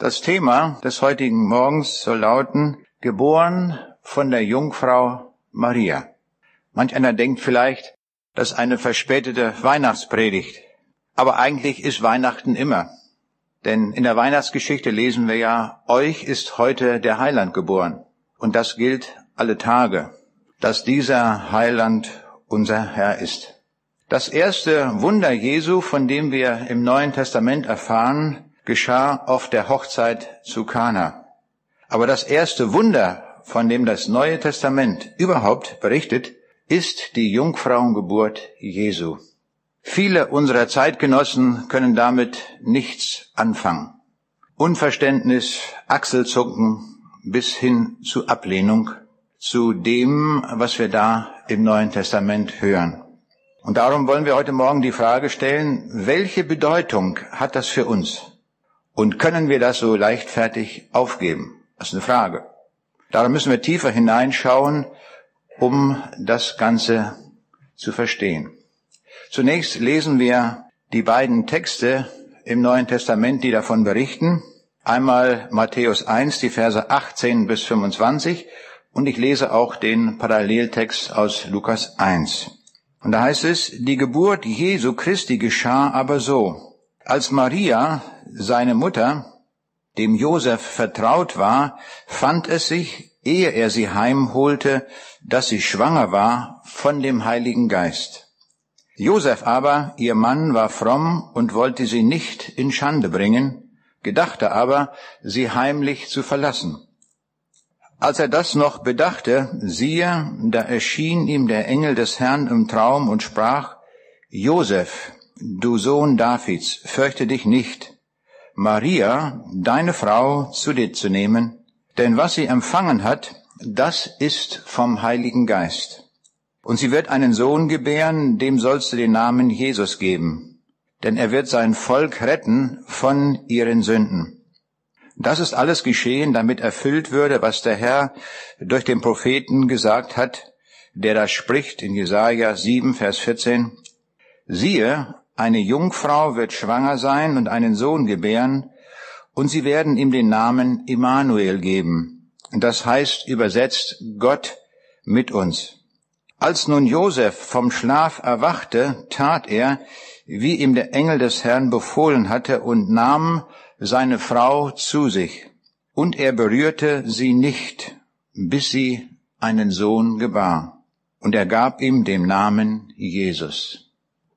Das Thema des heutigen Morgens soll lauten, geboren von der Jungfrau Maria. Manch einer denkt vielleicht, das ist eine verspätete Weihnachtspredigt. Aber eigentlich ist Weihnachten immer. Denn in der Weihnachtsgeschichte lesen wir ja, euch ist heute der Heiland geboren. Und das gilt alle Tage, dass dieser Heiland unser Herr ist. Das erste Wunder Jesu, von dem wir im Neuen Testament erfahren, geschah auf der Hochzeit zu Kana. Aber das erste Wunder, von dem das Neue Testament überhaupt berichtet, ist die Jungfrauengeburt Jesu. Viele unserer Zeitgenossen können damit nichts anfangen. Unverständnis, Achselzucken bis hin zu Ablehnung zu dem, was wir da im Neuen Testament hören. Und darum wollen wir heute Morgen die Frage stellen, welche Bedeutung hat das für uns? Und können wir das so leichtfertig aufgeben? Das ist eine Frage. Darum müssen wir tiefer hineinschauen, um das Ganze zu verstehen. Zunächst lesen wir die beiden Texte im Neuen Testament, die davon berichten. Einmal Matthäus 1, die Verse 18 bis 25 und ich lese auch den Paralleltext aus Lukas 1. Und da heißt es, die Geburt Jesu Christi geschah aber so. Als Maria seine Mutter, dem Josef vertraut war, fand es sich, ehe er sie heimholte, dass sie schwanger war von dem Heiligen Geist. Josef aber, ihr Mann, war fromm und wollte sie nicht in Schande bringen, gedachte aber, sie heimlich zu verlassen. Als er das noch bedachte, siehe, da erschien ihm der Engel des Herrn im Traum und sprach, Josef, du Sohn Davids, fürchte dich nicht, Maria, deine Frau, zu dir zu nehmen, denn was sie empfangen hat, das ist vom Heiligen Geist. Und sie wird einen Sohn gebären, dem sollst du den Namen Jesus geben, denn er wird sein Volk retten von ihren Sünden. Das ist alles geschehen, damit erfüllt würde, was der Herr durch den Propheten gesagt hat, der da spricht in Jesaja 7, Vers 14. Siehe, eine Jungfrau wird schwanger sein und einen Sohn gebären, und sie werden ihm den Namen Immanuel geben. Das heißt übersetzt Gott mit uns. Als nun Josef vom Schlaf erwachte, tat er, wie ihm der Engel des Herrn befohlen hatte, und nahm seine Frau zu sich. Und er berührte sie nicht, bis sie einen Sohn gebar. Und er gab ihm den Namen Jesus.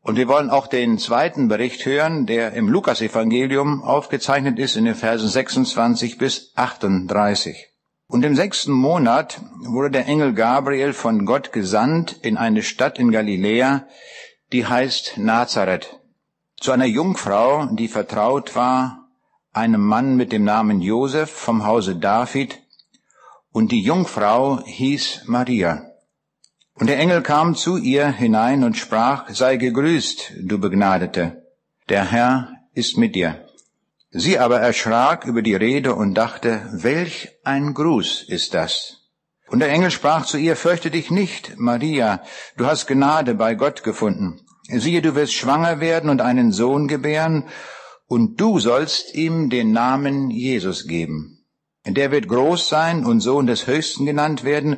Und wir wollen auch den zweiten Bericht hören, der im Lukasevangelium aufgezeichnet ist in den Versen 26 bis 38. Und im sechsten Monat wurde der Engel Gabriel von Gott gesandt in eine Stadt in Galiläa, die heißt Nazareth, zu einer Jungfrau, die vertraut war, einem Mann mit dem Namen Josef vom Hause David, und die Jungfrau hieß Maria. Und der Engel kam zu ihr hinein und sprach, sei gegrüßt, du Begnadete, der Herr ist mit dir. Sie aber erschrak über die Rede und dachte, welch ein Gruß ist das? Und der Engel sprach zu ihr, fürchte dich nicht, Maria, du hast Gnade bei Gott gefunden. Siehe, du wirst schwanger werden und einen Sohn gebären, und du sollst ihm den Namen Jesus geben. Der wird groß sein und Sohn des Höchsten genannt werden,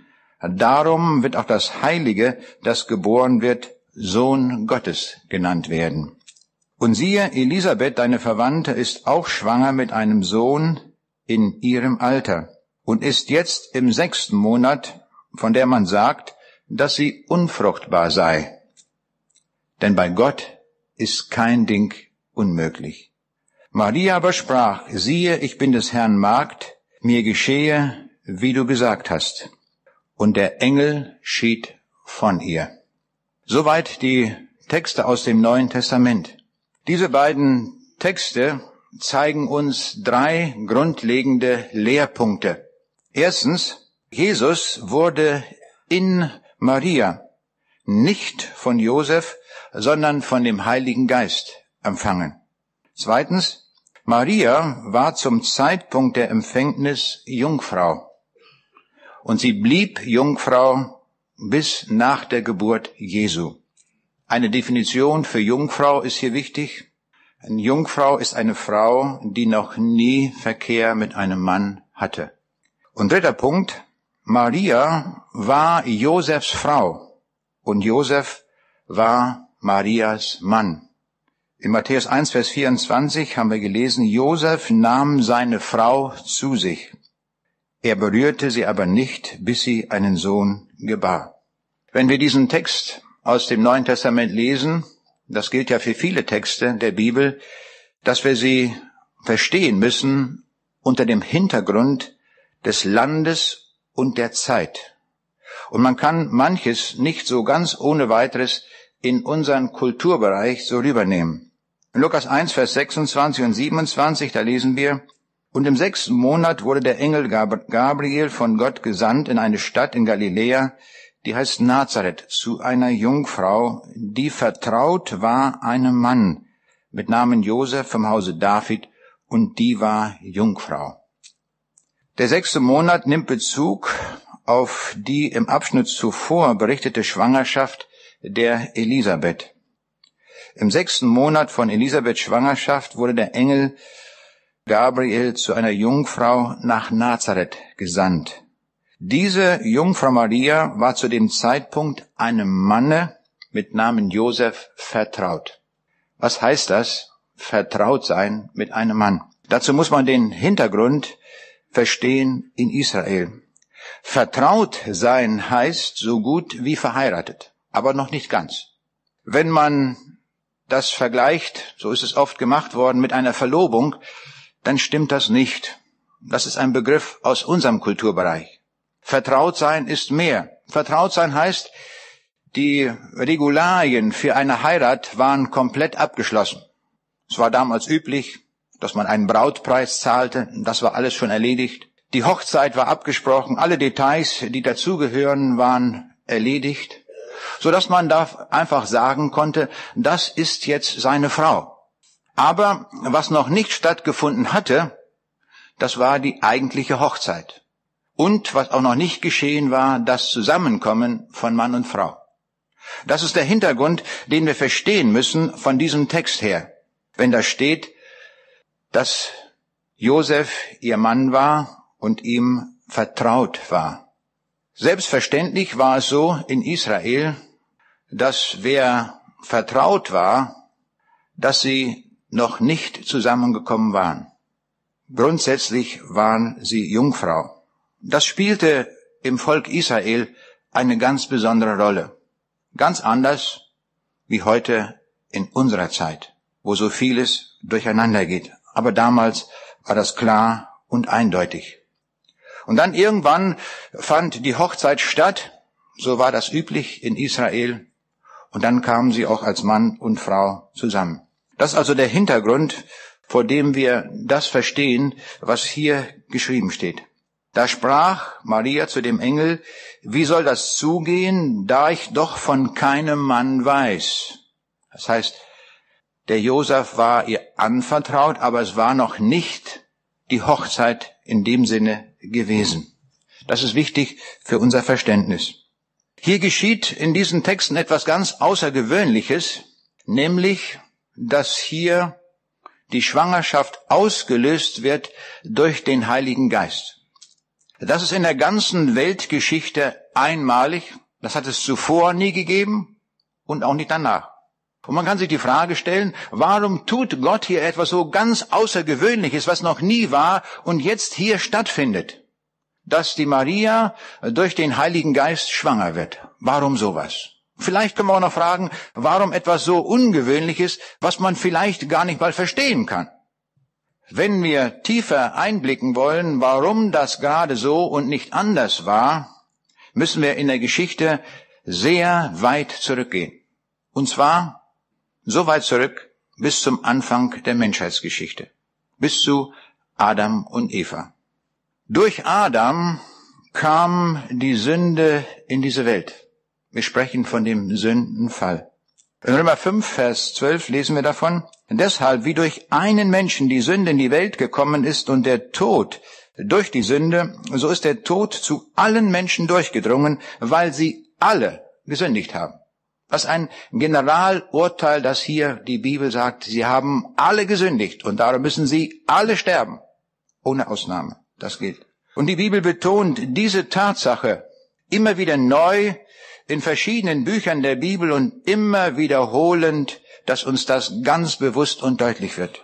Darum wird auch das Heilige, das geboren wird, Sohn Gottes genannt werden. Und siehe, Elisabeth, deine Verwandte, ist auch schwanger mit einem Sohn in ihrem Alter und ist jetzt im sechsten Monat, von der man sagt, dass sie unfruchtbar sei. Denn bei Gott ist kein Ding unmöglich. Maria aber sprach, siehe, ich bin des Herrn Magd, mir geschehe, wie du gesagt hast und der Engel schied von ihr. Soweit die Texte aus dem Neuen Testament. Diese beiden Texte zeigen uns drei grundlegende Lehrpunkte. Erstens, Jesus wurde in Maria nicht von Josef, sondern von dem Heiligen Geist empfangen. Zweitens, Maria war zum Zeitpunkt der Empfängnis Jungfrau und sie blieb Jungfrau bis nach der Geburt Jesu. Eine Definition für Jungfrau ist hier wichtig. Eine Jungfrau ist eine Frau, die noch nie Verkehr mit einem Mann hatte. Und dritter Punkt, Maria war Josefs Frau und Josef war Marias Mann. In Matthäus 1, Vers 24 haben wir gelesen, Josef nahm seine Frau zu sich. Er berührte sie aber nicht, bis sie einen Sohn gebar. Wenn wir diesen Text aus dem Neuen Testament lesen, das gilt ja für viele Texte der Bibel, dass wir sie verstehen müssen unter dem Hintergrund des Landes und der Zeit. Und man kann manches nicht so ganz ohne weiteres in unseren Kulturbereich so rübernehmen. In Lukas 1, Vers 26 und 27, da lesen wir, und im sechsten Monat wurde der Engel Gabriel von Gott gesandt in eine Stadt in Galiläa, die heißt Nazareth, zu einer Jungfrau, die vertraut war einem Mann mit Namen Josef vom Hause David, und die war Jungfrau. Der sechste Monat nimmt Bezug auf die im Abschnitt zuvor berichtete Schwangerschaft der Elisabeth. Im sechsten Monat von Elisabeths Schwangerschaft wurde der Engel Gabriel zu einer Jungfrau nach Nazareth gesandt. Diese Jungfrau Maria war zu dem Zeitpunkt einem Manne mit Namen Josef vertraut. Was heißt das? Vertraut sein mit einem Mann. Dazu muss man den Hintergrund verstehen in Israel. Vertraut sein heißt so gut wie verheiratet, aber noch nicht ganz. Wenn man das vergleicht, so ist es oft gemacht worden, mit einer Verlobung, dann stimmt das nicht. Das ist ein Begriff aus unserem Kulturbereich. Vertraut sein ist mehr. Vertraut sein heißt, die Regularien für eine Heirat waren komplett abgeschlossen. Es war damals üblich, dass man einen Brautpreis zahlte. Das war alles schon erledigt. Die Hochzeit war abgesprochen. Alle Details, die dazugehören, waren erledigt, so dass man da einfach sagen konnte, das ist jetzt seine Frau. Aber was noch nicht stattgefunden hatte, das war die eigentliche Hochzeit. Und was auch noch nicht geschehen war, das Zusammenkommen von Mann und Frau. Das ist der Hintergrund, den wir verstehen müssen von diesem Text her. Wenn da steht, dass Josef ihr Mann war und ihm vertraut war. Selbstverständlich war es so in Israel, dass wer vertraut war, dass sie noch nicht zusammengekommen waren. Grundsätzlich waren sie Jungfrau. Das spielte im Volk Israel eine ganz besondere Rolle. Ganz anders wie heute in unserer Zeit, wo so vieles durcheinander geht. Aber damals war das klar und eindeutig. Und dann irgendwann fand die Hochzeit statt, so war das üblich in Israel, und dann kamen sie auch als Mann und Frau zusammen. Das ist also der Hintergrund, vor dem wir das verstehen, was hier geschrieben steht. Da sprach Maria zu dem Engel, wie soll das zugehen, da ich doch von keinem Mann weiß? Das heißt, der Josef war ihr anvertraut, aber es war noch nicht die Hochzeit in dem Sinne gewesen. Das ist wichtig für unser Verständnis. Hier geschieht in diesen Texten etwas ganz Außergewöhnliches, nämlich dass hier die Schwangerschaft ausgelöst wird durch den Heiligen Geist. Das ist in der ganzen Weltgeschichte einmalig. Das hat es zuvor nie gegeben und auch nicht danach. Und man kann sich die Frage stellen, warum tut Gott hier etwas so ganz Außergewöhnliches, was noch nie war und jetzt hier stattfindet? Dass die Maria durch den Heiligen Geist schwanger wird. Warum sowas? Vielleicht können wir auch noch fragen, warum etwas so Ungewöhnliches, was man vielleicht gar nicht mal verstehen kann. Wenn wir tiefer einblicken wollen, warum das gerade so und nicht anders war, müssen wir in der Geschichte sehr weit zurückgehen. Und zwar so weit zurück bis zum Anfang der Menschheitsgeschichte. bis zu Adam und Eva. Durch Adam kam die Sünde in diese Welt. Wir sprechen von dem Sündenfall. In Römer 5, Vers 12 lesen wir davon, deshalb wie durch einen Menschen die Sünde in die Welt gekommen ist und der Tod durch die Sünde, so ist der Tod zu allen Menschen durchgedrungen, weil sie alle gesündigt haben. Was ein Generalurteil, das hier die Bibel sagt, sie haben alle gesündigt und darum müssen sie alle sterben. Ohne Ausnahme. Das gilt. Und die Bibel betont diese Tatsache immer wieder neu in verschiedenen Büchern der Bibel und immer wiederholend, dass uns das ganz bewusst und deutlich wird.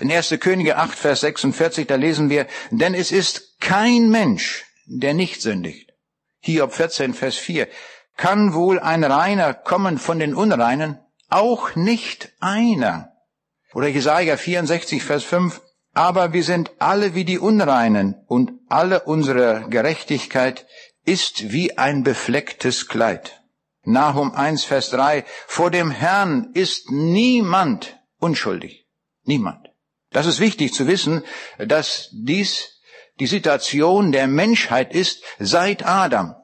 In 1. Könige 8, Vers 46, da lesen wir, denn es ist kein Mensch, der nicht sündigt. Hiob 14, Vers 4, kann wohl ein Reiner kommen von den Unreinen? Auch nicht einer. Oder Jesaja 64, Vers 5, aber wir sind alle wie die Unreinen und alle unsere Gerechtigkeit ist wie ein beflecktes Kleid. Nahum 1, Vers 3, vor dem Herrn ist niemand unschuldig. Niemand. Das ist wichtig zu wissen, dass dies die Situation der Menschheit ist seit Adam.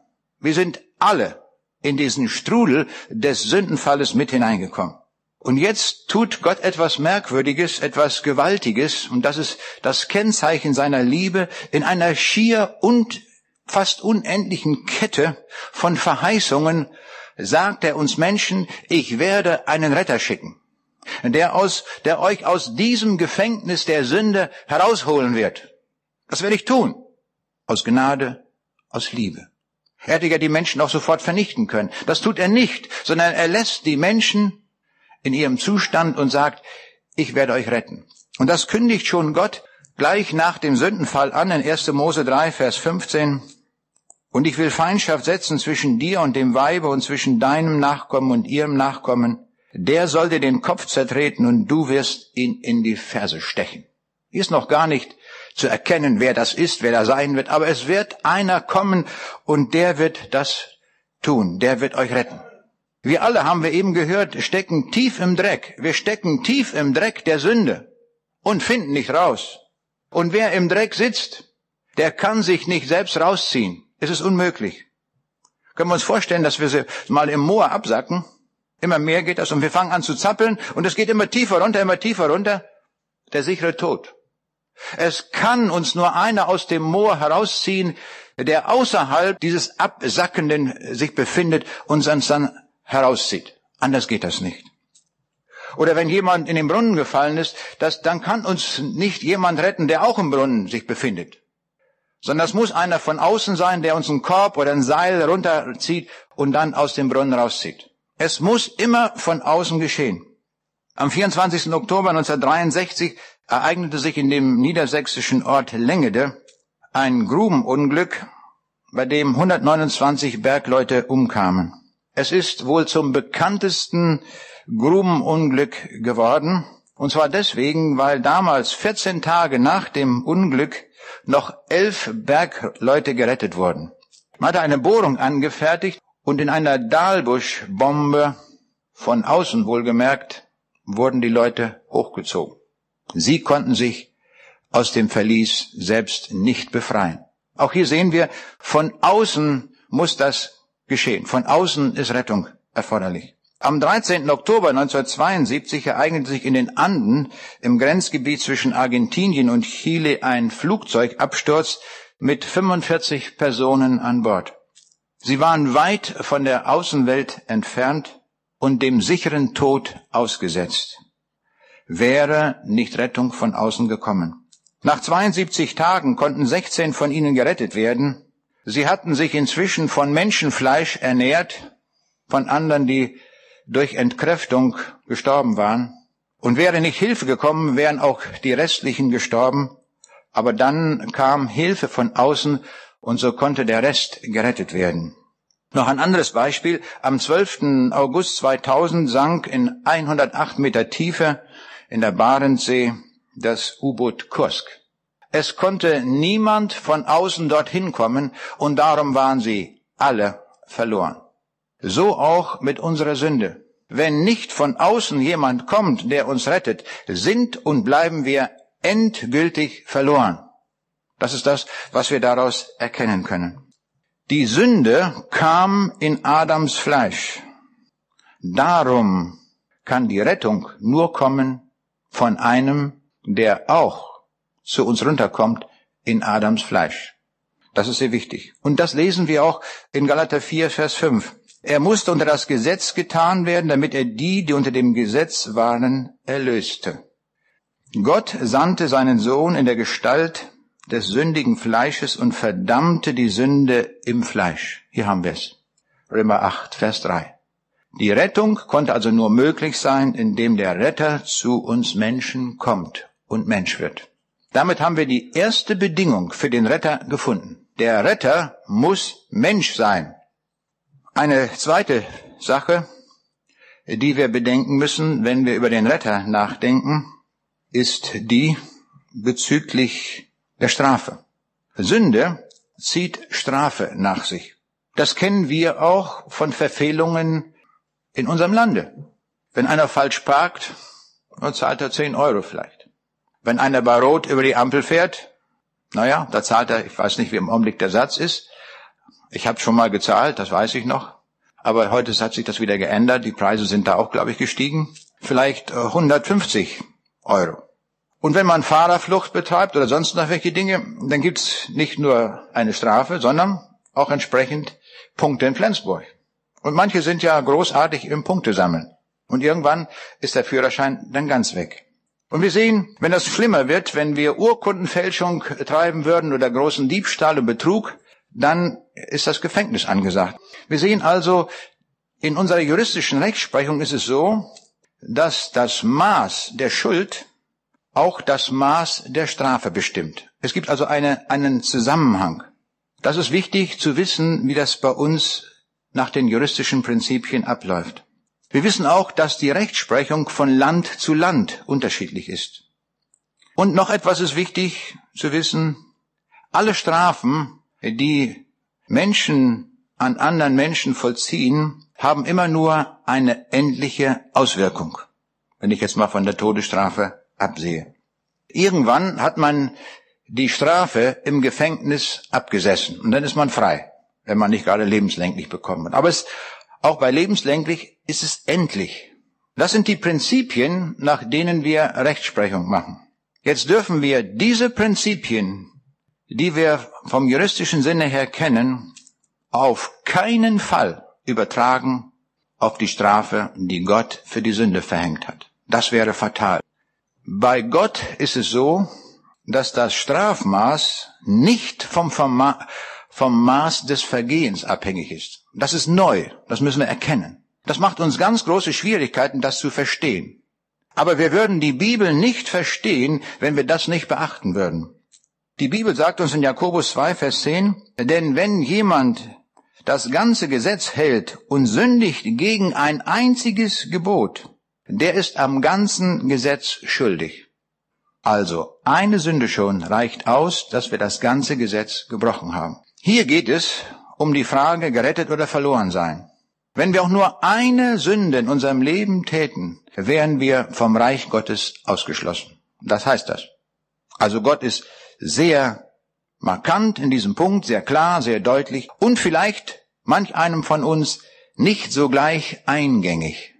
Wir sind alle in diesen Strudel des Sündenfalles mit hineingekommen. Und jetzt tut Gott etwas Merkwürdiges, etwas Gewaltiges, und das ist das Kennzeichen seiner Liebe in einer schier und fast unendlichen Kette von Verheißungen sagt er uns Menschen, ich werde einen Retter schicken, der aus, der euch aus diesem Gefängnis der Sünde herausholen wird. Das werde ich tun. Aus Gnade, aus Liebe. Er hätte ja die Menschen auch sofort vernichten können. Das tut er nicht, sondern er lässt die Menschen in ihrem Zustand und sagt, ich werde euch retten. Und das kündigt schon Gott gleich nach dem Sündenfall an in 1. Mose 3, Vers 15. Und ich will Feindschaft setzen zwischen dir und dem Weibe und zwischen deinem Nachkommen und ihrem Nachkommen. Der soll dir den Kopf zertreten und du wirst ihn in die Ferse stechen. Hier ist noch gar nicht zu erkennen, wer das ist, wer da sein wird, aber es wird einer kommen und der wird das tun, der wird euch retten. Wir alle haben wir eben gehört, stecken tief im Dreck. Wir stecken tief im Dreck der Sünde und finden nicht raus. Und wer im Dreck sitzt, der kann sich nicht selbst rausziehen. Es ist unmöglich. Können wir uns vorstellen, dass wir sie mal im Moor absacken? Immer mehr geht das und wir fangen an zu zappeln und es geht immer tiefer runter, immer tiefer runter. Der sichere Tod. Es kann uns nur einer aus dem Moor herausziehen, der außerhalb dieses Absackenden sich befindet und uns dann herauszieht. Anders geht das nicht. Oder wenn jemand in den Brunnen gefallen ist, das, dann kann uns nicht jemand retten, der auch im Brunnen sich befindet. Sondern das muss einer von außen sein, der uns einen Korb oder ein Seil runterzieht und dann aus dem Brunnen rauszieht. Es muss immer von außen geschehen. Am 24. Oktober 1963 ereignete sich in dem niedersächsischen Ort Lengede ein Grubenunglück, bei dem 129 Bergleute umkamen. Es ist wohl zum bekanntesten Grubenunglück geworden. Und zwar deswegen, weil damals 14 Tage nach dem Unglück noch elf Bergleute gerettet wurden. Man hatte eine Bohrung angefertigt und in einer Dahlbusch-Bombe von außen wohlgemerkt wurden die Leute hochgezogen. Sie konnten sich aus dem Verlies selbst nicht befreien. Auch hier sehen wir, von außen muss das geschehen. Von außen ist Rettung erforderlich. Am 13. Oktober 1972 ereignete sich in den Anden im Grenzgebiet zwischen Argentinien und Chile ein Flugzeugabsturz mit 45 Personen an Bord. Sie waren weit von der Außenwelt entfernt und dem sicheren Tod ausgesetzt. Wäre nicht Rettung von außen gekommen. Nach 72 Tagen konnten 16 von ihnen gerettet werden Sie hatten sich inzwischen von Menschenfleisch ernährt, von anderen, die durch Entkräftung gestorben waren. Und wäre nicht Hilfe gekommen, wären auch die restlichen gestorben. Aber dann kam Hilfe von außen und so konnte der Rest gerettet werden. Noch ein anderes Beispiel. Am 12. August 2000 sank in 108 Meter Tiefe in der Barentssee das U-Boot Kursk. Es konnte niemand von außen dorthin kommen und darum waren sie alle verloren. So auch mit unserer Sünde. Wenn nicht von außen jemand kommt, der uns rettet, sind und bleiben wir endgültig verloren. Das ist das, was wir daraus erkennen können. Die Sünde kam in Adams Fleisch. Darum kann die Rettung nur kommen von einem, der auch zu uns runterkommt in Adams Fleisch. Das ist sehr wichtig. Und das lesen wir auch in Galater 4, Vers 5. Er musste unter das Gesetz getan werden, damit er die, die unter dem Gesetz waren, erlöste. Gott sandte seinen Sohn in der Gestalt des sündigen Fleisches und verdammte die Sünde im Fleisch. Hier haben wir es. Römer 8, Vers 3. Die Rettung konnte also nur möglich sein, indem der Retter zu uns Menschen kommt und Mensch wird. Damit haben wir die erste Bedingung für den Retter gefunden. Der Retter muss Mensch sein. Eine zweite Sache, die wir bedenken müssen, wenn wir über den Retter nachdenken, ist die bezüglich der Strafe. Sünde zieht Strafe nach sich. Das kennen wir auch von Verfehlungen in unserem Lande. Wenn einer falsch parkt, dann zahlt er 10 Euro vielleicht. Wenn einer bei Rot über die Ampel fährt, naja, da zahlt er, ich weiß nicht, wie im Augenblick der Satz ist, ich habe schon mal gezahlt, das weiß ich noch. Aber heute hat sich das wieder geändert. Die Preise sind da auch, glaube ich, gestiegen. Vielleicht 150 äh, Euro. Und wenn man Fahrerflucht betreibt oder sonst noch welche Dinge, dann gibt's nicht nur eine Strafe, sondern auch entsprechend Punkte in Flensburg. Und manche sind ja großartig im Punkte sammeln. Und irgendwann ist der Führerschein dann ganz weg. Und wir sehen, wenn das schlimmer wird, wenn wir Urkundenfälschung treiben würden oder großen Diebstahl und Betrug, dann ist das Gefängnis angesagt. Wir sehen also, in unserer juristischen Rechtsprechung ist es so, dass das Maß der Schuld auch das Maß der Strafe bestimmt. Es gibt also eine, einen Zusammenhang. Das ist wichtig zu wissen, wie das bei uns nach den juristischen Prinzipien abläuft. Wir wissen auch, dass die Rechtsprechung von Land zu Land unterschiedlich ist. Und noch etwas ist wichtig zu wissen. Alle Strafen die Menschen an anderen Menschen vollziehen, haben immer nur eine endliche Auswirkung. Wenn ich jetzt mal von der Todesstrafe absehe. Irgendwann hat man die Strafe im Gefängnis abgesessen und dann ist man frei, wenn man nicht gerade lebenslänglich bekommen hat. Aber es, auch bei lebenslänglich ist es endlich. Das sind die Prinzipien, nach denen wir Rechtsprechung machen. Jetzt dürfen wir diese Prinzipien die wir vom juristischen Sinne her kennen, auf keinen Fall übertragen auf die Strafe, die Gott für die Sünde verhängt hat. Das wäre fatal. Bei Gott ist es so, dass das Strafmaß nicht vom, vom, vom Maß des Vergehens abhängig ist. Das ist neu, das müssen wir erkennen. Das macht uns ganz große Schwierigkeiten, das zu verstehen. Aber wir würden die Bibel nicht verstehen, wenn wir das nicht beachten würden. Die Bibel sagt uns in Jakobus 2, Vers 10, denn wenn jemand das ganze Gesetz hält und sündigt gegen ein einziges Gebot, der ist am ganzen Gesetz schuldig. Also eine Sünde schon reicht aus, dass wir das ganze Gesetz gebrochen haben. Hier geht es um die Frage gerettet oder verloren sein. Wenn wir auch nur eine Sünde in unserem Leben täten, wären wir vom Reich Gottes ausgeschlossen. Das heißt das. Also Gott ist sehr markant in diesem Punkt, sehr klar, sehr deutlich und vielleicht manch einem von uns nicht so gleich eingängig.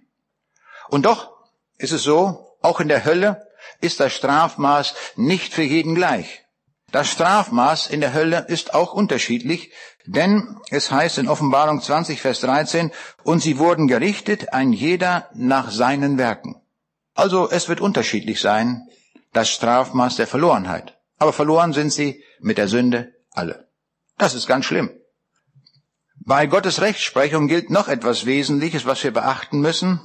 Und doch ist es so, auch in der Hölle ist das Strafmaß nicht für jeden gleich. Das Strafmaß in der Hölle ist auch unterschiedlich, denn es heißt in Offenbarung 20, Vers 13, und sie wurden gerichtet, ein jeder nach seinen Werken. Also es wird unterschiedlich sein, das Strafmaß der Verlorenheit. Aber verloren sind sie mit der Sünde alle. Das ist ganz schlimm. Bei Gottes Rechtsprechung gilt noch etwas Wesentliches, was wir beachten müssen.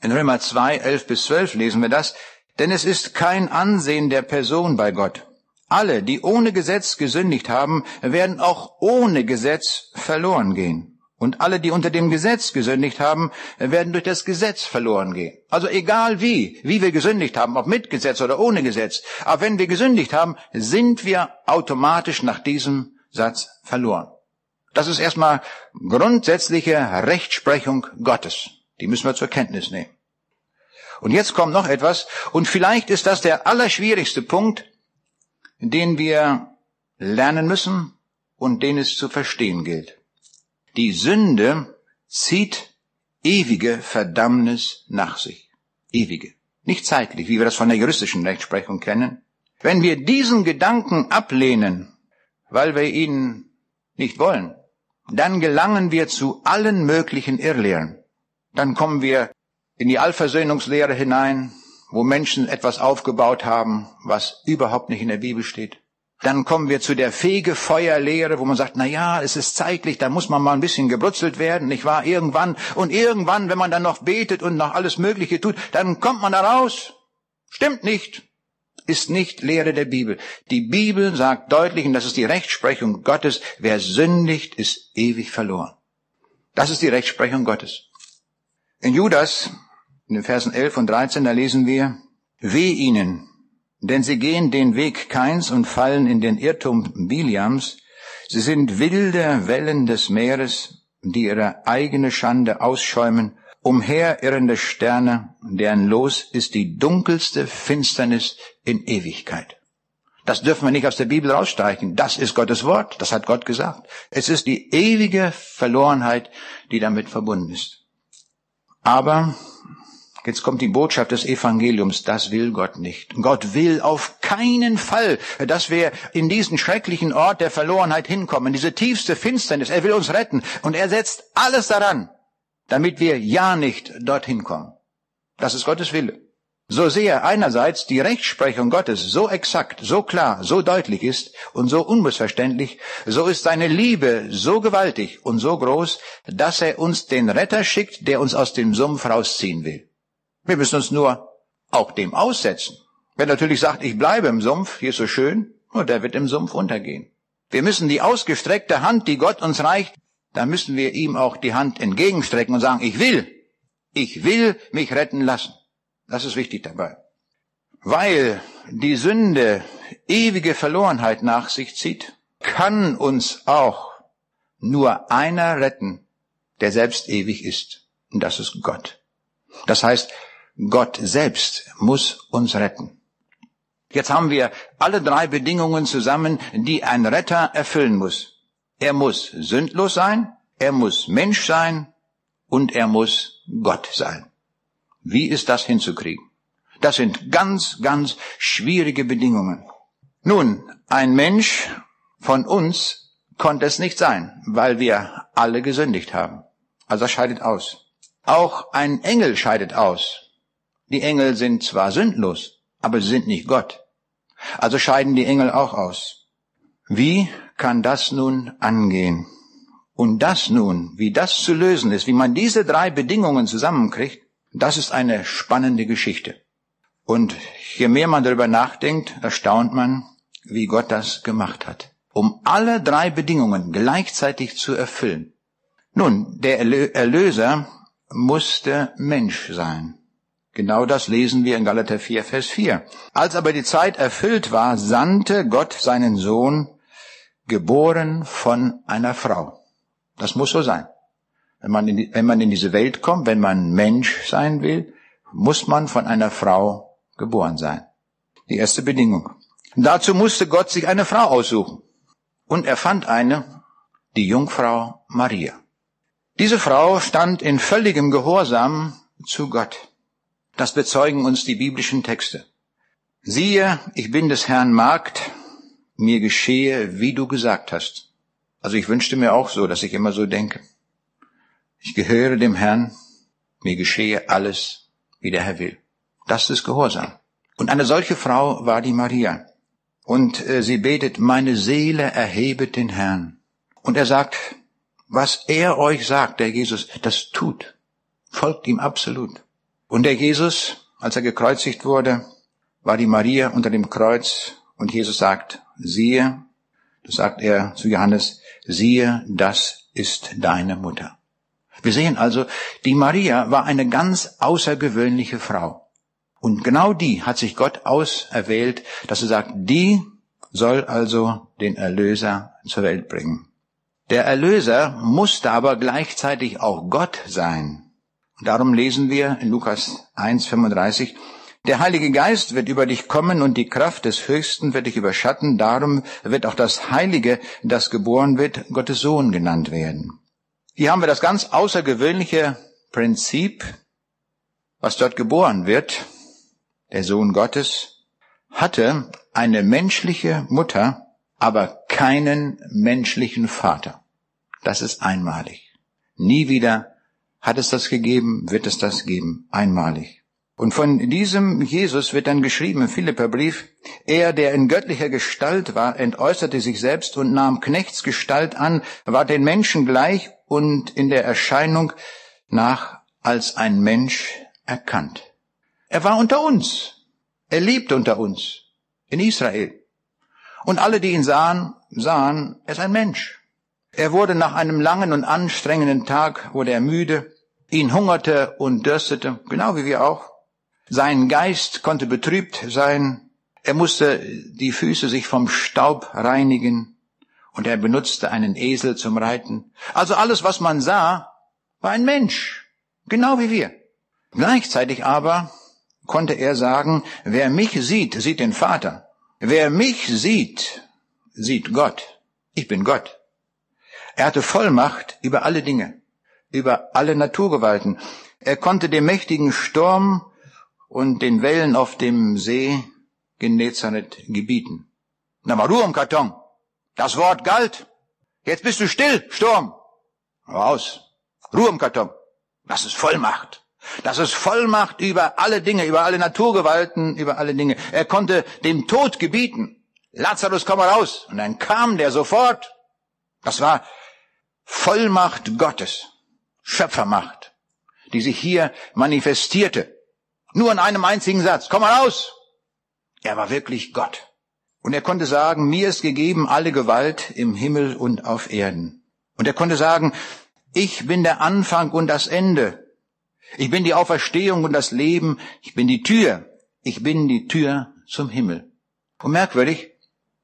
In Römer 2, 11 bis 12 lesen wir das. Denn es ist kein Ansehen der Person bei Gott. Alle, die ohne Gesetz gesündigt haben, werden auch ohne Gesetz verloren gehen. Und alle, die unter dem Gesetz gesündigt haben, werden durch das Gesetz verloren gehen. Also egal wie, wie wir gesündigt haben, ob mit Gesetz oder ohne Gesetz, aber wenn wir gesündigt haben, sind wir automatisch nach diesem Satz verloren. Das ist erstmal grundsätzliche Rechtsprechung Gottes. Die müssen wir zur Kenntnis nehmen. Und jetzt kommt noch etwas, und vielleicht ist das der allerschwierigste Punkt, den wir lernen müssen und den es zu verstehen gilt. Die Sünde zieht ewige Verdammnis nach sich. Ewige. Nicht zeitlich, wie wir das von der juristischen Rechtsprechung kennen. Wenn wir diesen Gedanken ablehnen, weil wir ihn nicht wollen, dann gelangen wir zu allen möglichen Irrlehren. Dann kommen wir in die Allversöhnungslehre hinein, wo Menschen etwas aufgebaut haben, was überhaupt nicht in der Bibel steht. Dann kommen wir zu der Fegefeuerlehre, wo man sagt, na ja, es ist zeitlich, da muss man mal ein bisschen gebrutzelt werden, nicht wahr? Irgendwann. Und irgendwann, wenn man dann noch betet und noch alles Mögliche tut, dann kommt man da raus. Stimmt nicht. Ist nicht Lehre der Bibel. Die Bibel sagt deutlich, und das ist die Rechtsprechung Gottes, wer sündigt, ist ewig verloren. Das ist die Rechtsprechung Gottes. In Judas, in den Versen 11 und 13, da lesen wir, Weh ihnen, denn sie gehen den Weg Keins und fallen in den Irrtum Biliams. Sie sind wilde Wellen des Meeres, die ihre eigene Schande ausschäumen, umherirrende Sterne, deren Los ist die dunkelste Finsternis in Ewigkeit. Das dürfen wir nicht aus der Bibel rausstreichen. Das ist Gottes Wort. Das hat Gott gesagt. Es ist die ewige Verlorenheit, die damit verbunden ist. Aber Jetzt kommt die Botschaft des Evangeliums, das will Gott nicht. Gott will auf keinen Fall, dass wir in diesen schrecklichen Ort der Verlorenheit hinkommen, diese tiefste Finsternis. Er will uns retten und er setzt alles daran, damit wir ja nicht dorthin kommen. Das ist Gottes Wille. So sehr einerseits die Rechtsprechung Gottes so exakt, so klar, so deutlich ist und so unmissverständlich, so ist seine Liebe so gewaltig und so groß, dass er uns den Retter schickt, der uns aus dem Sumpf rausziehen will. Wir müssen uns nur auch dem aussetzen. Wer natürlich sagt, ich bleibe im Sumpf, hier ist so schön, nur der wird im Sumpf untergehen. Wir müssen die ausgestreckte Hand, die Gott uns reicht, da müssen wir ihm auch die Hand entgegenstrecken und sagen, ich will, ich will mich retten lassen. Das ist wichtig dabei. Weil die Sünde ewige Verlorenheit nach sich zieht, kann uns auch nur einer retten, der selbst ewig ist. Und das ist Gott. Das heißt, Gott selbst muss uns retten. Jetzt haben wir alle drei Bedingungen zusammen, die ein Retter erfüllen muss. Er muss sündlos sein, er muss Mensch sein und er muss Gott sein. Wie ist das hinzukriegen? Das sind ganz, ganz schwierige Bedingungen. Nun, ein Mensch von uns konnte es nicht sein, weil wir alle gesündigt haben. Also das scheidet aus. Auch ein Engel scheidet aus, die Engel sind zwar sündlos, aber sie sind nicht Gott. Also scheiden die Engel auch aus. Wie kann das nun angehen? Und das nun, wie das zu lösen ist, wie man diese drei Bedingungen zusammenkriegt, das ist eine spannende Geschichte. Und je mehr man darüber nachdenkt, erstaunt man, wie Gott das gemacht hat, um alle drei Bedingungen gleichzeitig zu erfüllen. Nun, der Erlöser musste Mensch sein. Genau das lesen wir in Galater 4, Vers 4. Als aber die Zeit erfüllt war, sandte Gott seinen Sohn, geboren von einer Frau. Das muss so sein. Wenn man, in die, wenn man in diese Welt kommt, wenn man Mensch sein will, muss man von einer Frau geboren sein. Die erste Bedingung. Dazu musste Gott sich eine Frau aussuchen. Und er fand eine, die Jungfrau Maria. Diese Frau stand in völligem Gehorsam zu Gott. Das bezeugen uns die biblischen Texte. Siehe, ich bin des Herrn Magd, mir geschehe, wie du gesagt hast. Also ich wünschte mir auch so, dass ich immer so denke. Ich gehöre dem Herrn, mir geschehe alles, wie der Herr will. Das ist Gehorsam. Und eine solche Frau war die Maria. Und äh, sie betet, meine Seele erhebet den Herrn. Und er sagt, was er euch sagt, der Jesus, das tut. Folgt ihm absolut. Und der Jesus, als er gekreuzigt wurde, war die Maria unter dem Kreuz und Jesus sagt, siehe, das sagt er zu Johannes, siehe, das ist deine Mutter. Wir sehen also, die Maria war eine ganz außergewöhnliche Frau. Und genau die hat sich Gott auserwählt, dass er sagt, die soll also den Erlöser zur Welt bringen. Der Erlöser musste aber gleichzeitig auch Gott sein. Darum lesen wir in Lukas 1, 35, der Heilige Geist wird über dich kommen und die Kraft des Höchsten wird dich überschatten. Darum wird auch das Heilige, das geboren wird, Gottes Sohn genannt werden. Hier haben wir das ganz außergewöhnliche Prinzip, was dort geboren wird. Der Sohn Gottes hatte eine menschliche Mutter, aber keinen menschlichen Vater. Das ist einmalig. Nie wieder hat es das gegeben, wird es das geben. Einmalig. Und von diesem Jesus wird dann geschrieben im Philipperbrief, er, der in göttlicher Gestalt war, entäußerte sich selbst und nahm Knechtsgestalt an, war den Menschen gleich und in der Erscheinung nach als ein Mensch erkannt. Er war unter uns. Er lebte unter uns in Israel. Und alle, die ihn sahen, sahen, er ist ein Mensch. Er wurde nach einem langen und anstrengenden Tag, wurde er müde, ihn hungerte und dürstete, genau wie wir auch. Sein Geist konnte betrübt sein, er musste die Füße sich vom Staub reinigen und er benutzte einen Esel zum Reiten. Also alles, was man sah, war ein Mensch, genau wie wir. Gleichzeitig aber konnte er sagen, wer mich sieht, sieht den Vater. Wer mich sieht, sieht Gott. Ich bin Gott. Er hatte Vollmacht über alle Dinge, über alle Naturgewalten. Er konnte dem mächtigen Sturm und den Wellen auf dem See Genezareth gebieten. Na mal Ruhe im Karton. Das Wort galt. Jetzt bist du still, Sturm. Raus. Ruhe im Karton. Das ist Vollmacht. Das ist Vollmacht über alle Dinge, über alle Naturgewalten, über alle Dinge. Er konnte dem Tod gebieten. Lazarus, komm raus. Und dann kam der sofort. Das war Vollmacht Gottes, Schöpfermacht, die sich hier manifestierte. Nur in einem einzigen Satz. Komm mal raus. Er war wirklich Gott. Und er konnte sagen, mir ist gegeben alle Gewalt im Himmel und auf Erden. Und er konnte sagen, ich bin der Anfang und das Ende. Ich bin die Auferstehung und das Leben. Ich bin die Tür. Ich bin die Tür zum Himmel. Und merkwürdig,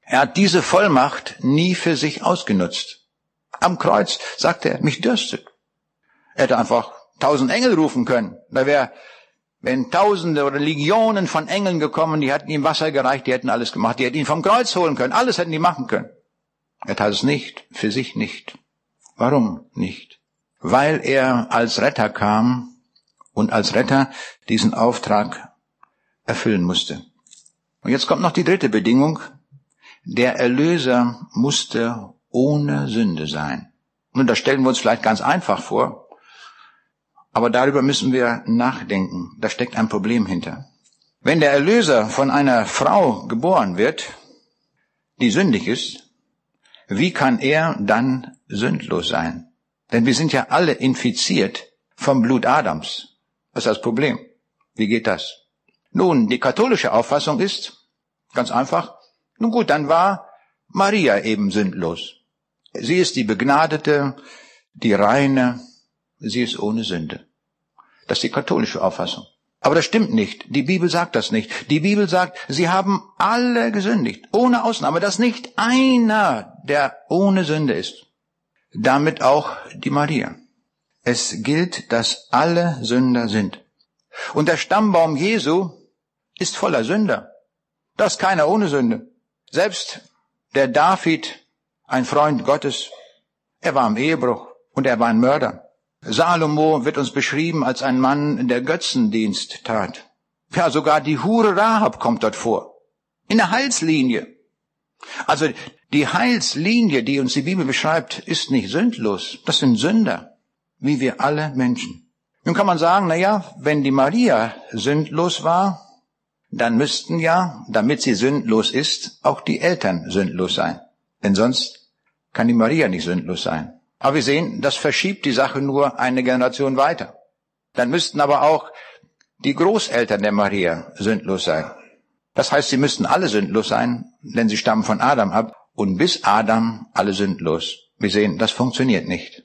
er hat diese Vollmacht nie für sich ausgenutzt. Am Kreuz sagte er, mich dürstet. Hätte einfach tausend Engel rufen können. Da wäre, wenn Tausende oder Legionen von Engeln gekommen, die hätten ihm Wasser gereicht, die hätten alles gemacht, die hätten ihn vom Kreuz holen können, alles hätten die machen können. Er tat es nicht, für sich nicht. Warum nicht? Weil er als Retter kam und als Retter diesen Auftrag erfüllen musste. Und jetzt kommt noch die dritte Bedingung, der Erlöser musste ohne Sünde sein. Und das stellen wir uns vielleicht ganz einfach vor, aber darüber müssen wir nachdenken. Da steckt ein Problem hinter. Wenn der Erlöser von einer Frau geboren wird, die sündig ist, wie kann er dann sündlos sein? Denn wir sind ja alle infiziert vom Blut Adams. Das ist das Problem. Wie geht das? Nun, die katholische Auffassung ist, ganz einfach, nun gut, dann war Maria eben sündlos. Sie ist die Begnadete, die Reine, sie ist ohne Sünde. Das ist die katholische Auffassung. Aber das stimmt nicht. Die Bibel sagt das nicht. Die Bibel sagt, sie haben alle gesündigt, ohne Ausnahme, dass nicht einer, der ohne Sünde ist. Damit auch die Maria. Es gilt, dass alle Sünder sind. Und der Stammbaum Jesu ist voller Sünder. Da ist keiner ohne Sünde. Selbst der David, ein Freund Gottes, er war im Ehebruch und er war ein Mörder. Salomo wird uns beschrieben als ein Mann, der Götzendienst tat. Ja, sogar die Hure Rahab kommt dort vor. In der Heilslinie. Also die Heilslinie, die uns die Bibel beschreibt, ist nicht sündlos. Das sind Sünder, wie wir alle Menschen. Nun kann man sagen, na ja, wenn die Maria sündlos war, dann müssten ja, damit sie sündlos ist, auch die Eltern sündlos sein. Denn sonst kann die Maria nicht sündlos sein. Aber wir sehen, das verschiebt die Sache nur eine Generation weiter. Dann müssten aber auch die Großeltern der Maria sündlos sein. Das heißt, sie müssten alle sündlos sein, denn sie stammen von Adam ab und bis Adam alle sündlos. Wir sehen, das funktioniert nicht.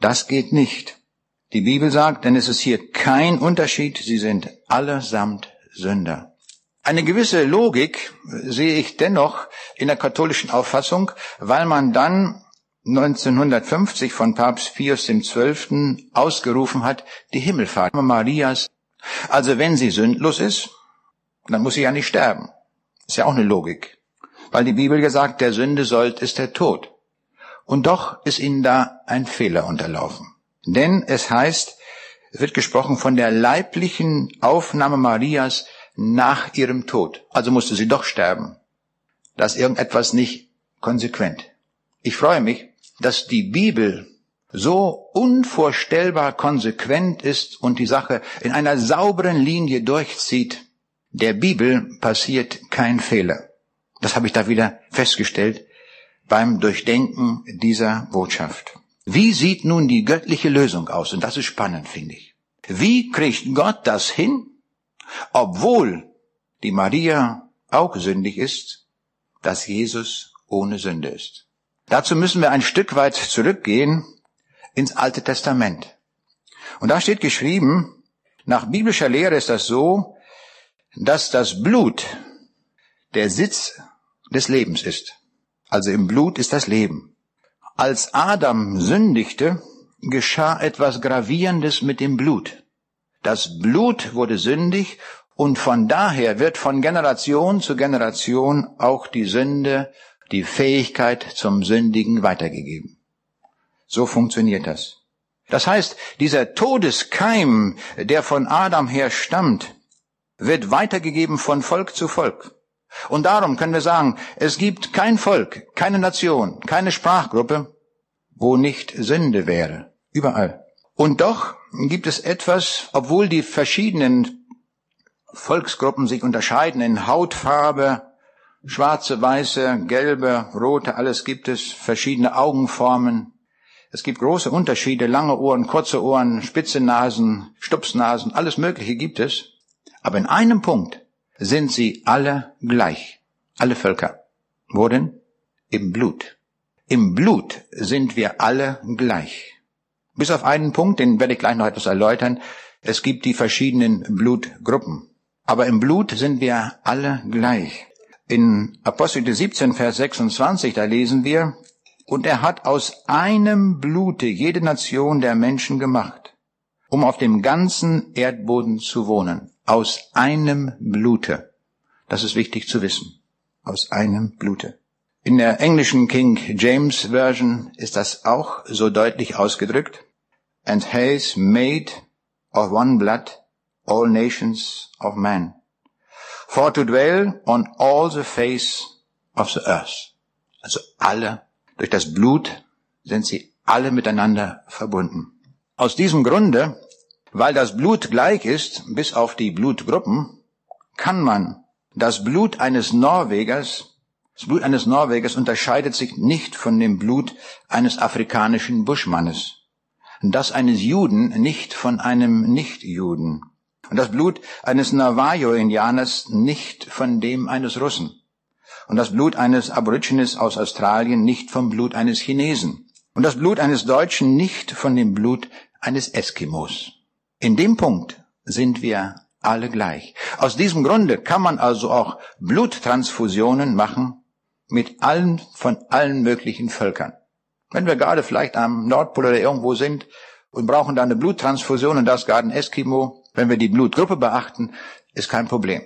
Das geht nicht. Die Bibel sagt, denn es ist hier kein Unterschied, sie sind allesamt Sünder. Eine gewisse Logik sehe ich dennoch in der katholischen Auffassung, weil man dann 1950 von Papst Pius XII. ausgerufen hat, die Himmelfahrt Marias. Also wenn sie sündlos ist, dann muss sie ja nicht sterben. Ist ja auch eine Logik. Weil die Bibel gesagt, der Sünde sollt ist der Tod. Und doch ist ihnen da ein Fehler unterlaufen. Denn es heißt, es wird gesprochen von der leiblichen Aufnahme Marias nach ihrem Tod. Also musste sie doch sterben. Da ist irgendetwas nicht konsequent. Ich freue mich, dass die Bibel so unvorstellbar konsequent ist und die Sache in einer sauberen Linie durchzieht. Der Bibel passiert kein Fehler. Das habe ich da wieder festgestellt beim Durchdenken dieser Botschaft. Wie sieht nun die göttliche Lösung aus? Und das ist spannend, finde ich. Wie kriegt Gott das hin, obwohl die Maria auch sündig ist, dass Jesus ohne Sünde ist? Dazu müssen wir ein Stück weit zurückgehen ins Alte Testament. Und da steht geschrieben, nach biblischer Lehre ist das so, dass das Blut der Sitz des Lebens ist. Also im Blut ist das Leben. Als Adam sündigte, geschah etwas Gravierendes mit dem Blut. Das Blut wurde sündig und von daher wird von Generation zu Generation auch die Sünde, die Fähigkeit zum Sündigen weitergegeben. So funktioniert das. Das heißt, dieser Todeskeim, der von Adam her stammt, wird weitergegeben von Volk zu Volk. Und darum können wir sagen, es gibt kein Volk, keine Nation, keine Sprachgruppe, wo nicht Sünde wäre. Überall. Und doch gibt es etwas, obwohl die verschiedenen Volksgruppen sich unterscheiden in Hautfarbe, schwarze, weiße, gelbe, rote, alles gibt es, verschiedene Augenformen. Es gibt große Unterschiede, lange Ohren, kurze Ohren, spitze Nasen, Stupsnasen, alles Mögliche gibt es. Aber in einem Punkt sind sie alle gleich. Alle Völker. Wo denn? Im Blut. Im Blut sind wir alle gleich. Bis auf einen Punkt, den werde ich gleich noch etwas erläutern. Es gibt die verschiedenen Blutgruppen. Aber im Blut sind wir alle gleich. In Apostel 17, Vers 26, da lesen wir, und er hat aus einem Blute jede Nation der Menschen gemacht, um auf dem ganzen Erdboden zu wohnen aus einem Blute. Das ist wichtig zu wissen. Aus einem Blute. In der englischen King James Version ist das auch so deutlich ausgedrückt. And has made of one blood all nations of men. For to dwell on all the face of the earth. Also alle, durch das Blut sind sie alle miteinander verbunden. Aus diesem Grunde weil das Blut gleich ist, bis auf die Blutgruppen, kann man das Blut eines Norwegers, das Blut eines Norwegers unterscheidet sich nicht von dem Blut eines afrikanischen Buschmannes. Das eines Juden nicht von einem Nichtjuden. Und das Blut eines Navajo-Indianers nicht von dem eines Russen. Und das Blut eines Aborigines aus Australien nicht vom Blut eines Chinesen. Und das Blut eines Deutschen nicht von dem Blut eines Eskimos. In dem Punkt sind wir alle gleich. Aus diesem Grunde kann man also auch Bluttransfusionen machen mit allen, von allen möglichen Völkern. Wenn wir gerade vielleicht am Nordpol oder irgendwo sind und brauchen da eine Bluttransfusion und das gerade ein Eskimo, wenn wir die Blutgruppe beachten, ist kein Problem.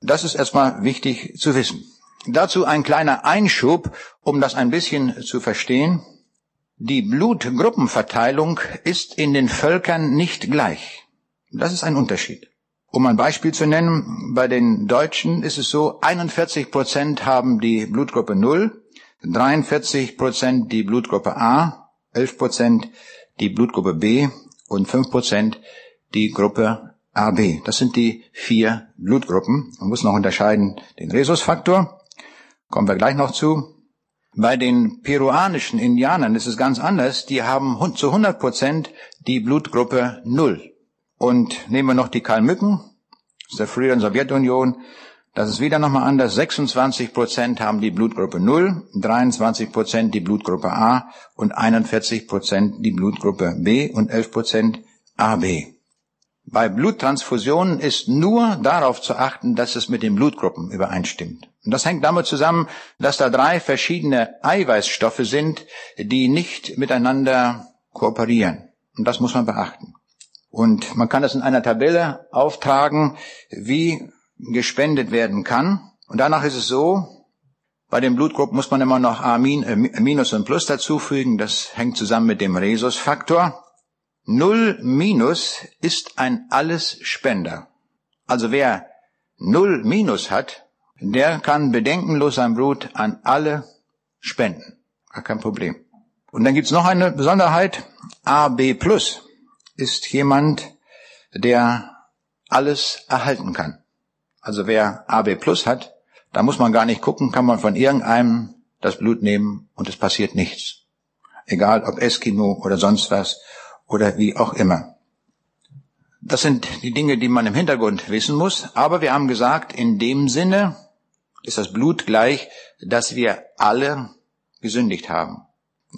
Das ist erstmal wichtig zu wissen. Dazu ein kleiner Einschub, um das ein bisschen zu verstehen. Die Blutgruppenverteilung ist in den Völkern nicht gleich. Das ist ein Unterschied. Um ein Beispiel zu nennen, bei den Deutschen ist es so, 41 Prozent haben die Blutgruppe 0, 43 Prozent die Blutgruppe A, 11 Prozent die Blutgruppe B und 5 Prozent die Gruppe AB. Das sind die vier Blutgruppen. Man muss noch unterscheiden den Rhesusfaktor. Kommen wir gleich noch zu. Bei den peruanischen Indianern ist es ganz anders. Die haben zu 100 Prozent die Blutgruppe Null. Und nehmen wir noch die Kalmücken aus der früheren Sowjetunion. Das ist wieder nochmal anders. 26 Prozent haben die Blutgruppe Null, 23 Prozent die Blutgruppe A und 41 Prozent die Blutgruppe B und 11 Prozent AB. Bei Bluttransfusionen ist nur darauf zu achten, dass es mit den Blutgruppen übereinstimmt. Und das hängt damit zusammen, dass da drei verschiedene Eiweißstoffe sind, die nicht miteinander kooperieren. Und das muss man beachten. Und man kann das in einer Tabelle auftragen, wie gespendet werden kann. Und danach ist es so, bei den Blutgruppen muss man immer noch A, äh, Minus und Plus dazufügen. Das hängt zusammen mit dem Rhesusfaktor. Null minus ist ein Allesspender. Also wer Null minus hat, der kann bedenkenlos sein Blut an alle spenden. Gar kein Problem. Und dann gibt's noch eine Besonderheit. AB plus ist jemand, der alles erhalten kann. Also wer AB plus hat, da muss man gar nicht gucken, kann man von irgendeinem das Blut nehmen und es passiert nichts. Egal ob Eskimo oder sonst was oder wie auch immer. Das sind die Dinge, die man im Hintergrund wissen muss. Aber wir haben gesagt, in dem Sinne ist das Blut gleich, dass wir alle gesündigt haben.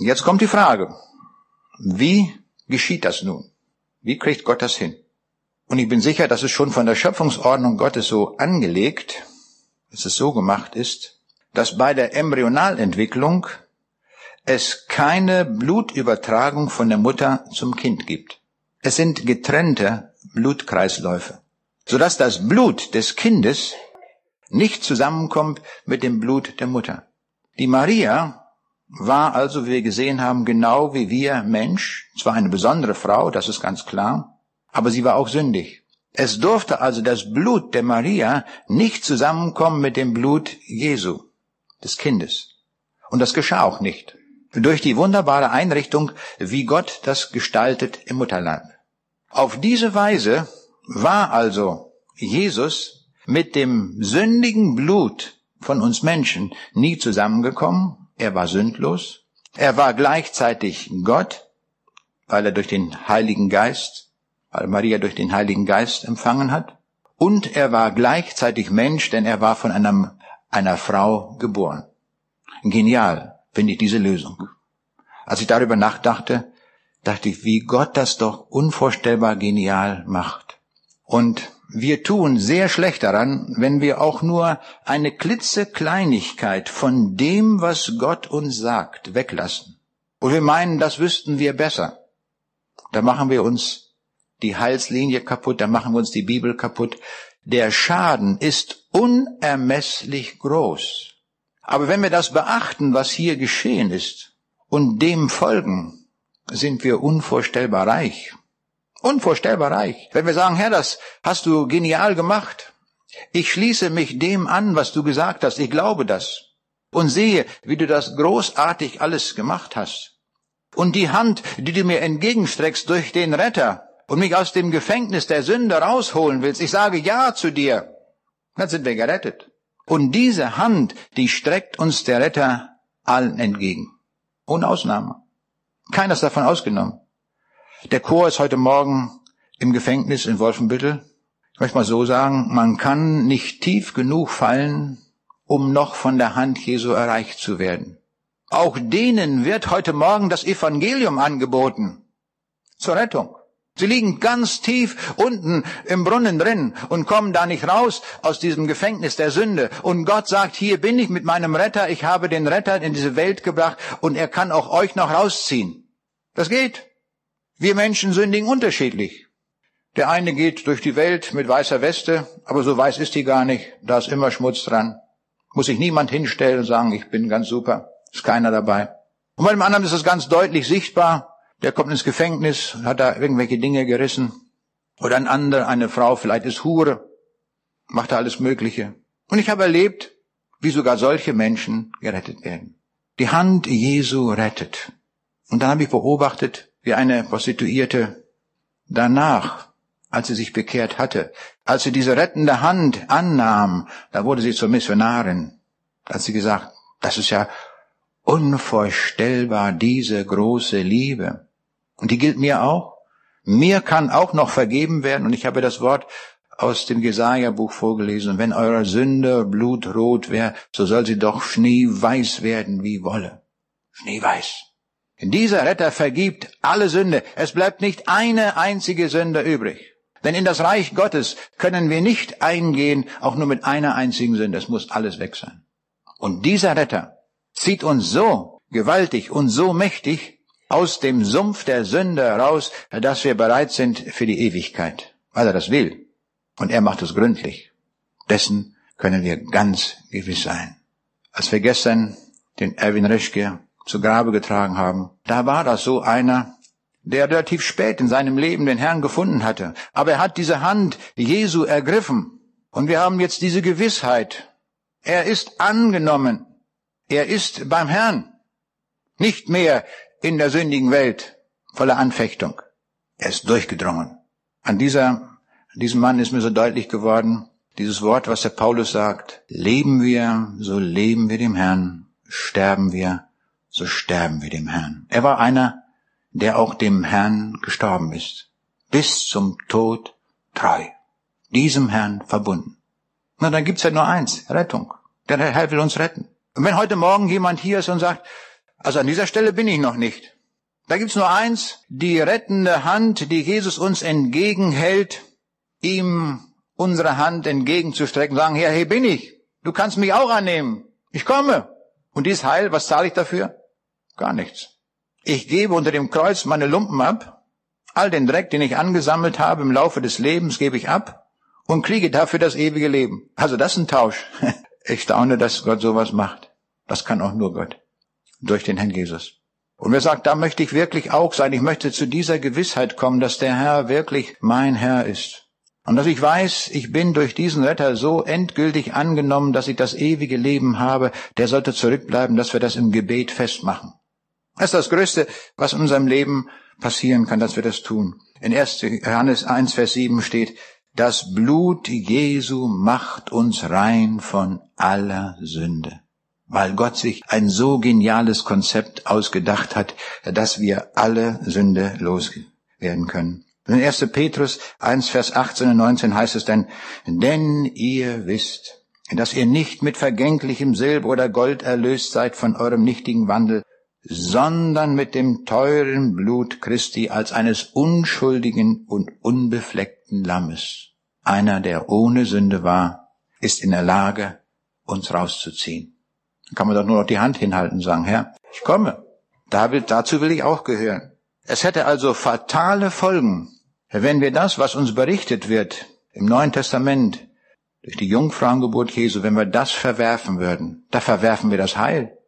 Jetzt kommt die Frage, wie geschieht das nun? Wie kriegt Gott das hin? Und ich bin sicher, dass es schon von der Schöpfungsordnung Gottes so angelegt, dass es so gemacht ist, dass bei der Embryonalentwicklung es keine Blutübertragung von der Mutter zum Kind gibt. Es sind getrennte Blutkreisläufe, sodass das Blut des Kindes nicht zusammenkommt mit dem Blut der Mutter. Die Maria war also, wie wir gesehen haben, genau wie wir Mensch, zwar eine besondere Frau, das ist ganz klar, aber sie war auch sündig. Es durfte also das Blut der Maria nicht zusammenkommen mit dem Blut Jesu, des Kindes. Und das geschah auch nicht durch die wunderbare Einrichtung, wie Gott das gestaltet im Mutterleib. Auf diese Weise war also Jesus mit dem sündigen Blut von uns Menschen nie zusammengekommen. Er war sündlos. Er war gleichzeitig Gott, weil er durch den Heiligen Geist, weil Maria durch den Heiligen Geist empfangen hat. Und er war gleichzeitig Mensch, denn er war von einem, einer Frau geboren. Genial finde ich diese Lösung. Als ich darüber nachdachte, dachte ich, wie Gott das doch unvorstellbar genial macht. Und wir tun sehr schlecht daran, wenn wir auch nur eine klitzekleinigkeit von dem, was Gott uns sagt, weglassen. Und wir meinen, das wüssten wir besser. Da machen wir uns die Heilslinie kaputt, da machen wir uns die Bibel kaputt. Der Schaden ist unermesslich groß. Aber wenn wir das beachten, was hier geschehen ist, und dem folgen, sind wir unvorstellbar reich. Unvorstellbar reich. Wenn wir sagen, Herr, das hast du genial gemacht. Ich schließe mich dem an, was du gesagt hast. Ich glaube das. Und sehe, wie du das großartig alles gemacht hast. Und die Hand, die du mir entgegenstreckst durch den Retter und mich aus dem Gefängnis der Sünde rausholen willst. Ich sage Ja zu dir. Dann sind wir gerettet. Und diese Hand, die streckt uns der Retter allen entgegen. Ohne Ausnahme. Keiner ist davon ausgenommen. Der Chor ist heute Morgen im Gefängnis in Wolfenbüttel. Ich möchte mal so sagen, man kann nicht tief genug fallen, um noch von der Hand Jesu erreicht zu werden. Auch denen wird heute Morgen das Evangelium angeboten. Zur Rettung. Sie liegen ganz tief unten im Brunnen drin und kommen da nicht raus aus diesem Gefängnis der Sünde. Und Gott sagt, hier bin ich mit meinem Retter, ich habe den Retter in diese Welt gebracht und er kann auch euch noch rausziehen. Das geht. Wir Menschen sündigen unterschiedlich. Der eine geht durch die Welt mit weißer Weste, aber so weiß ist die gar nicht. Da ist immer Schmutz dran. Muss sich niemand hinstellen und sagen, ich bin ganz super. Ist keiner dabei. Und bei dem anderen ist es ganz deutlich sichtbar der kommt ins Gefängnis hat da irgendwelche Dinge gerissen. Oder ein anderer, eine Frau, vielleicht ist Hure, macht da alles Mögliche. Und ich habe erlebt, wie sogar solche Menschen gerettet werden. Die Hand Jesu rettet. Und dann habe ich beobachtet, wie eine Prostituierte danach, als sie sich bekehrt hatte, als sie diese rettende Hand annahm, da wurde sie zur Missionarin. Da hat sie gesagt, das ist ja unvorstellbar, diese große Liebe. Und die gilt mir auch. Mir kann auch noch vergeben werden. Und ich habe das Wort aus dem Jesaja-Buch vorgelesen. Wenn eure Sünde blutrot wäre, so soll sie doch schneeweiß werden wie Wolle. Schneeweiß. Dieser Retter vergibt alle Sünde. Es bleibt nicht eine einzige Sünde übrig. Denn in das Reich Gottes können wir nicht eingehen, auch nur mit einer einzigen Sünde. Es muss alles weg sein. Und dieser Retter zieht uns so gewaltig und so mächtig aus dem Sumpf der Sünde heraus, dass wir bereit sind für die Ewigkeit, weil er das will. Und er macht es gründlich. Dessen können wir ganz gewiss sein. Als wir gestern den Erwin Reschke zu Grabe getragen haben, da war das so einer, der relativ spät in seinem Leben den Herrn gefunden hatte. Aber er hat diese Hand Jesu ergriffen. Und wir haben jetzt diese Gewissheit. Er ist angenommen. Er ist beim Herrn. Nicht mehr in der sündigen Welt voller Anfechtung. Er ist durchgedrungen. An dieser, an diesem Mann ist mir so deutlich geworden, dieses Wort, was der Paulus sagt. Leben wir, so leben wir dem Herrn. Sterben wir, so sterben wir dem Herrn. Er war einer, der auch dem Herrn gestorben ist, bis zum Tod treu, diesem Herrn verbunden. Na, dann gibt's ja nur eins, Rettung. Der Herr will uns retten. Und wenn heute Morgen jemand hier ist und sagt, also an dieser Stelle bin ich noch nicht, da gibt's nur eins, die rettende Hand, die Jesus uns entgegenhält, ihm unsere Hand entgegenzustrecken, sagen, Herr, hier bin ich, du kannst mich auch annehmen, ich komme. Und dies Heil, was zahle ich dafür? Gar nichts. Ich gebe unter dem Kreuz meine Lumpen ab, all den Dreck, den ich angesammelt habe im Laufe des Lebens, gebe ich ab und kriege dafür das ewige Leben. Also das ist ein Tausch. Ich staune, dass Gott sowas macht. Das kann auch nur Gott. Durch den Herrn Jesus. Und wer sagt, da möchte ich wirklich auch sein, ich möchte zu dieser Gewissheit kommen, dass der Herr wirklich mein Herr ist. Und dass ich weiß, ich bin durch diesen Retter so endgültig angenommen, dass ich das ewige Leben habe, der sollte zurückbleiben, dass wir das im Gebet festmachen. Das ist das Größte, was in unserem Leben passieren kann, dass wir das tun. In 1. Johannes 1, Vers 7 steht, das Blut Jesu macht uns rein von aller Sünde. Weil Gott sich ein so geniales Konzept ausgedacht hat, dass wir alle Sünde loswerden können. In 1. Petrus 1, Vers 18 und 19 heißt es dann, denn ihr wisst, dass ihr nicht mit vergänglichem Silber oder Gold erlöst seid von eurem nichtigen Wandel sondern mit dem teuren Blut Christi als eines unschuldigen und unbefleckten Lammes. Einer, der ohne Sünde war, ist in der Lage, uns rauszuziehen. Dann kann man doch nur noch die Hand hinhalten und sagen, Herr, ich komme. dazu will ich auch gehören. Es hätte also fatale Folgen, wenn wir das, was uns berichtet wird im Neuen Testament, durch die Jungfrauengeburt Jesu, wenn wir das verwerfen würden, da verwerfen wir das Heil.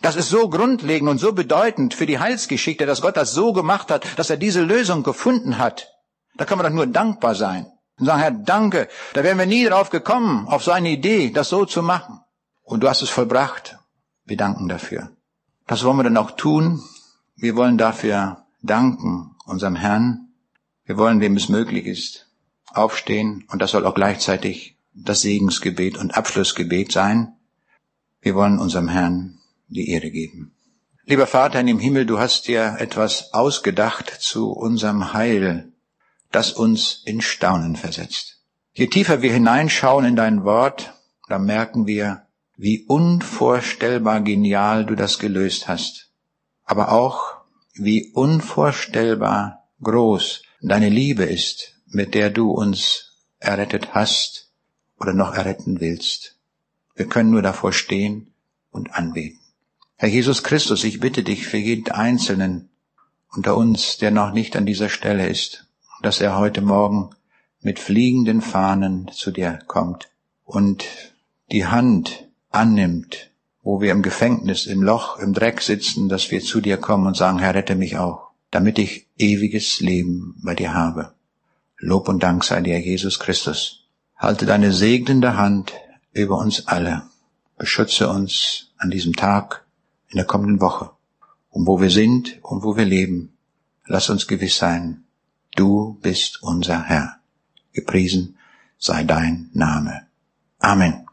Das ist so grundlegend und so bedeutend für die Heilsgeschichte, dass Gott das so gemacht hat, dass er diese Lösung gefunden hat. Da kann man doch nur dankbar sein und sagen, Herr, danke. Da wären wir nie drauf gekommen, auf so eine Idee, das so zu machen. Und du hast es vollbracht. Wir danken dafür. Das wollen wir dann auch tun. Wir wollen dafür danken unserem Herrn. Wir wollen, wem es möglich ist, aufstehen. Und das soll auch gleichzeitig das Segensgebet und Abschlussgebet sein. Wir wollen unserem Herrn die Ehre geben. Lieber Vater in dem Himmel, du hast dir etwas ausgedacht zu unserem Heil, das uns in Staunen versetzt. Je tiefer wir hineinschauen in dein Wort, da merken wir, wie unvorstellbar genial du das gelöst hast, aber auch, wie unvorstellbar groß deine Liebe ist, mit der du uns errettet hast oder noch erretten willst. Wir können nur davor stehen und anbeten. Herr Jesus Christus, ich bitte dich für jeden Einzelnen unter uns, der noch nicht an dieser Stelle ist, dass er heute Morgen mit fliegenden Fahnen zu dir kommt und die Hand annimmt, wo wir im Gefängnis, im Loch, im Dreck sitzen, dass wir zu dir kommen und sagen, Herr, rette mich auch, damit ich ewiges Leben bei dir habe. Lob und Dank sei dir, Jesus Christus. Halte deine segnende Hand über uns alle. Beschütze uns an diesem Tag in der kommenden Woche. Um wo wir sind und wo wir leben, lass uns gewiss sein, du bist unser Herr. Gepriesen sei dein Name. Amen.